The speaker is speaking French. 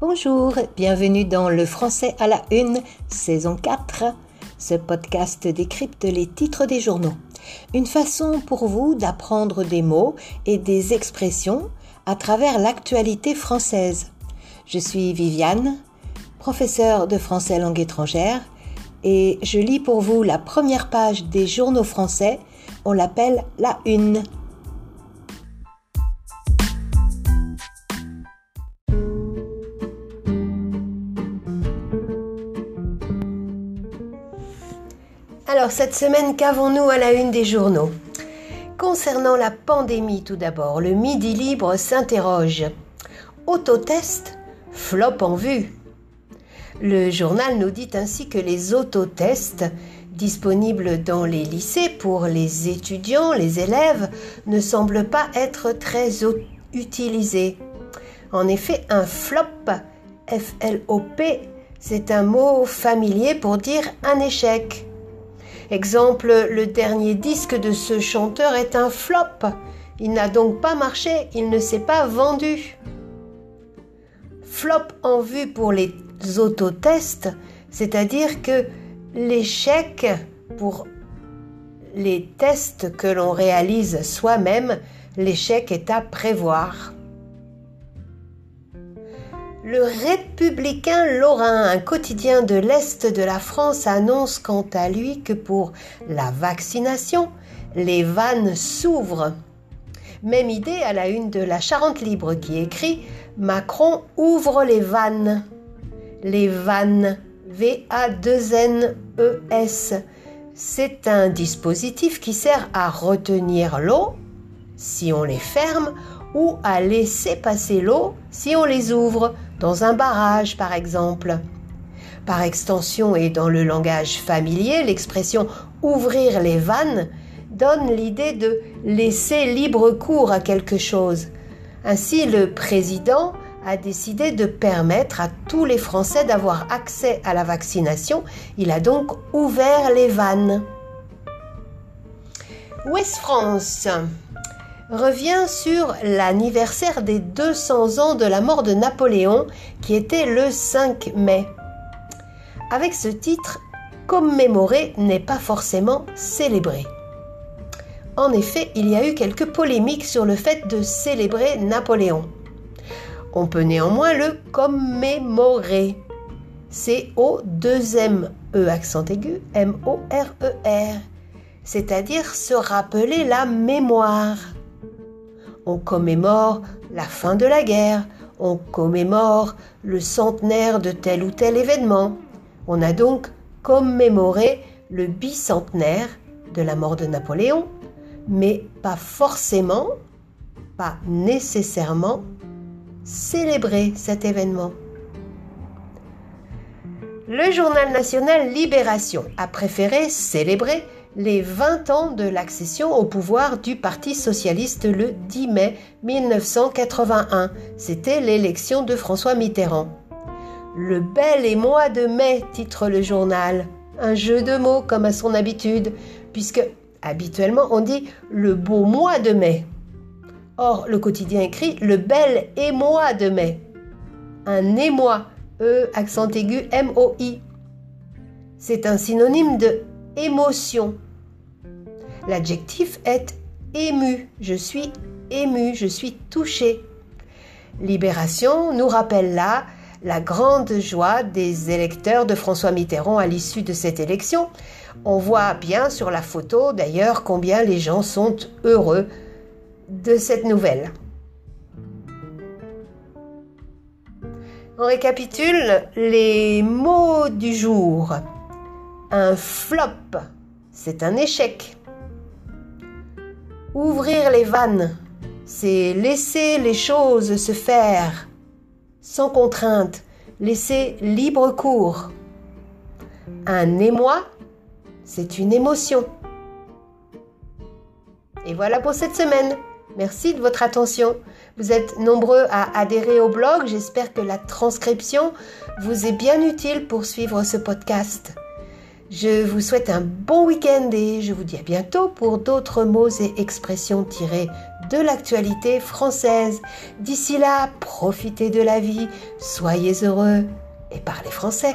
Bonjour, bienvenue dans Le français à la une, saison 4. Ce podcast décrypte les titres des journaux. Une façon pour vous d'apprendre des mots et des expressions à travers l'actualité française. Je suis Viviane, professeure de français langue étrangère, et je lis pour vous la première page des journaux français. On l'appelle la une. Alors cette semaine, qu'avons-nous à la une des journaux? Concernant la pandémie tout d'abord, le Midi Libre s'interroge. Autotest, flop en vue. Le journal nous dit ainsi que les autotests disponibles dans les lycées pour les étudiants, les élèves, ne semblent pas être très utilisés. En effet, un flop, F-L-O-P, c'est un mot familier pour dire un échec. Exemple, le dernier disque de ce chanteur est un flop. Il n'a donc pas marché, il ne s'est pas vendu. Flop en vue pour les autotests, c'est-à-dire que l'échec pour les tests que l'on réalise soi-même, l'échec est à prévoir. Le Républicain Lorrain, un quotidien de l'Est de la France, annonce quant à lui que pour la vaccination, les vannes s'ouvrent. Même idée à la une de la Charente Libre qui écrit Macron ouvre les vannes. Les vannes, V-A-2-N-E-S. C'est un dispositif qui sert à retenir l'eau si on les ferme ou à laisser passer l'eau si on les ouvre, dans un barrage par exemple. Par extension et dans le langage familier, l'expression ouvrir les vannes donne l'idée de laisser libre cours à quelque chose. Ainsi, le président a décidé de permettre à tous les Français d'avoir accès à la vaccination. Il a donc ouvert les vannes. Ouest France revient sur l'anniversaire des 200 ans de la mort de Napoléon qui était le 5 mai. Avec ce titre, commémorer n'est pas forcément célébrer. En effet, il y a eu quelques polémiques sur le fait de célébrer Napoléon. On peut néanmoins le commémorer. C'est au 2 M E accent aigu M O R E R, c'est-à-dire se rappeler la mémoire on commémore la fin de la guerre, on commémore le centenaire de tel ou tel événement. On a donc commémoré le bicentenaire de la mort de Napoléon, mais pas forcément, pas nécessairement célébrer cet événement. Le journal national Libération a préféré célébrer les 20 ans de l'accession au pouvoir du Parti socialiste le 10 mai 1981. C'était l'élection de François Mitterrand. Le bel et mois de mai, titre le journal. Un jeu de mots comme à son habitude, puisque habituellement on dit le beau mois de mai. Or, le quotidien écrit le bel émoi de mai. Un émoi, E accent aigu M-O-I. C'est un synonyme de émotion. L'adjectif est ému. Je suis ému, je suis touché. Libération nous rappelle là la grande joie des électeurs de François Mitterrand à l'issue de cette élection. On voit bien sur la photo d'ailleurs combien les gens sont heureux de cette nouvelle. On récapitule les mots du jour. Un flop, c'est un échec. Ouvrir les vannes, c'est laisser les choses se faire sans contrainte, laisser libre cours. Un émoi, c'est une émotion. Et voilà pour cette semaine. Merci de votre attention. Vous êtes nombreux à adhérer au blog. J'espère que la transcription vous est bien utile pour suivre ce podcast. Je vous souhaite un bon week-end et je vous dis à bientôt pour d'autres mots et expressions tirés de l'actualité française. D'ici là, profitez de la vie, soyez heureux et parlez français.